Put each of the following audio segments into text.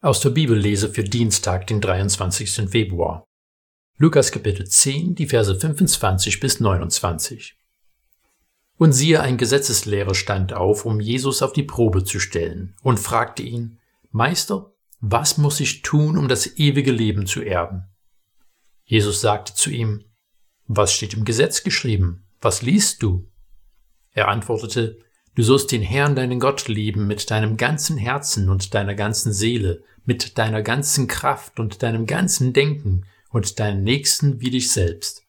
Aus der Bibellese für Dienstag, den 23. Februar. Lukas Kapitel 10, die Verse 25 bis 29. Und siehe, ein Gesetzeslehrer stand auf, um Jesus auf die Probe zu stellen, und fragte ihn, Meister, was muss ich tun, um das ewige Leben zu erben? Jesus sagte zu ihm, Was steht im Gesetz geschrieben? Was liest du? Er antwortete, Du sollst den Herrn, deinen Gott, lieben mit deinem ganzen Herzen und deiner ganzen Seele, mit deiner ganzen Kraft und deinem ganzen Denken und deinen Nächsten wie dich selbst.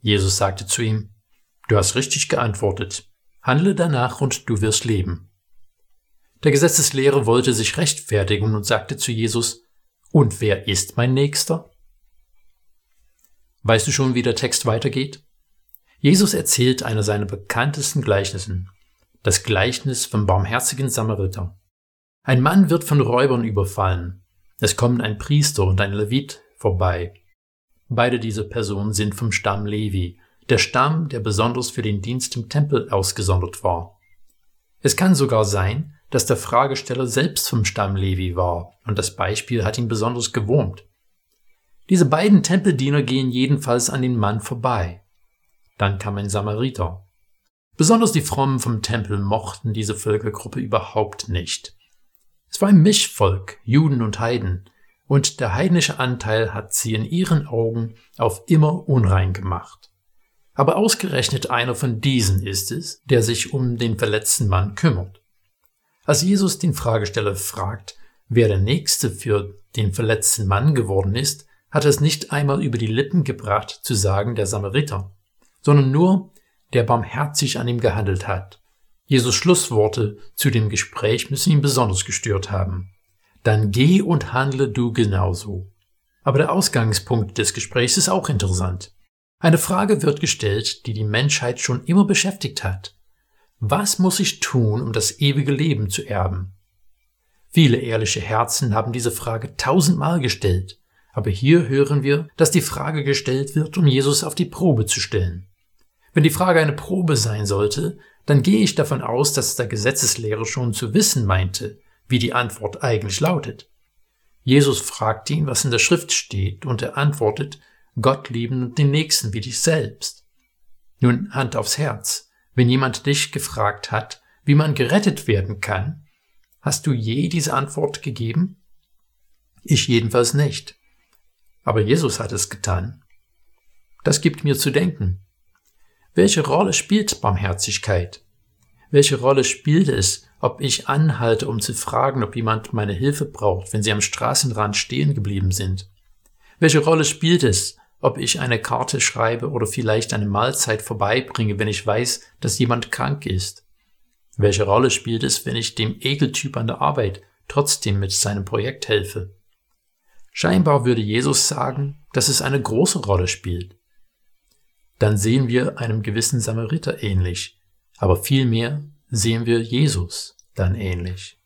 Jesus sagte zu ihm, Du hast richtig geantwortet. Handle danach und du wirst leben. Der Gesetzeslehrer wollte sich rechtfertigen und sagte zu Jesus, Und wer ist mein Nächster? Weißt du schon, wie der Text weitergeht? Jesus erzählt einer seiner bekanntesten Gleichnissen, das Gleichnis vom barmherzigen Samariter. Ein Mann wird von Räubern überfallen. Es kommen ein Priester und ein Levit vorbei. Beide diese Personen sind vom Stamm Levi, der Stamm, der besonders für den Dienst im Tempel ausgesondert war. Es kann sogar sein, dass der Fragesteller selbst vom Stamm Levi war, und das Beispiel hat ihn besonders gewurmt. Diese beiden Tempeldiener gehen jedenfalls an den Mann vorbei. Dann kam ein Samariter. Besonders die Frommen vom Tempel mochten diese Völkergruppe überhaupt nicht. Es war ein Mischvolk, Juden und Heiden, und der heidnische Anteil hat sie in ihren Augen auf immer unrein gemacht. Aber ausgerechnet einer von diesen ist es, der sich um den verletzten Mann kümmert. Als Jesus den Fragesteller fragt, wer der Nächste für den verletzten Mann geworden ist, hat es nicht einmal über die Lippen gebracht zu sagen der Samariter, sondern nur der barmherzig an ihm gehandelt hat. Jesus Schlussworte zu dem Gespräch müssen ihn besonders gestört haben. Dann geh und handle du genauso. Aber der Ausgangspunkt des Gesprächs ist auch interessant. Eine Frage wird gestellt, die die Menschheit schon immer beschäftigt hat. Was muss ich tun, um das ewige Leben zu erben? Viele ehrliche Herzen haben diese Frage tausendmal gestellt, aber hier hören wir, dass die Frage gestellt wird, um Jesus auf die Probe zu stellen. Wenn die Frage eine Probe sein sollte, dann gehe ich davon aus, dass der Gesetzeslehrer schon zu wissen meinte, wie die Antwort eigentlich lautet. Jesus fragt ihn, was in der Schrift steht, und er antwortet, Gott lieben und den Nächsten wie dich selbst. Nun, Hand aufs Herz, wenn jemand dich gefragt hat, wie man gerettet werden kann, hast du je diese Antwort gegeben? Ich jedenfalls nicht. Aber Jesus hat es getan. Das gibt mir zu denken. Welche Rolle spielt Barmherzigkeit? Welche Rolle spielt es, ob ich anhalte, um zu fragen, ob jemand meine Hilfe braucht, wenn sie am Straßenrand stehen geblieben sind? Welche Rolle spielt es, ob ich eine Karte schreibe oder vielleicht eine Mahlzeit vorbeibringe, wenn ich weiß, dass jemand krank ist? Welche Rolle spielt es, wenn ich dem Ekeltyp an der Arbeit trotzdem mit seinem Projekt helfe? Scheinbar würde Jesus sagen, dass es eine große Rolle spielt dann sehen wir einem gewissen Samariter ähnlich, aber vielmehr sehen wir Jesus dann ähnlich.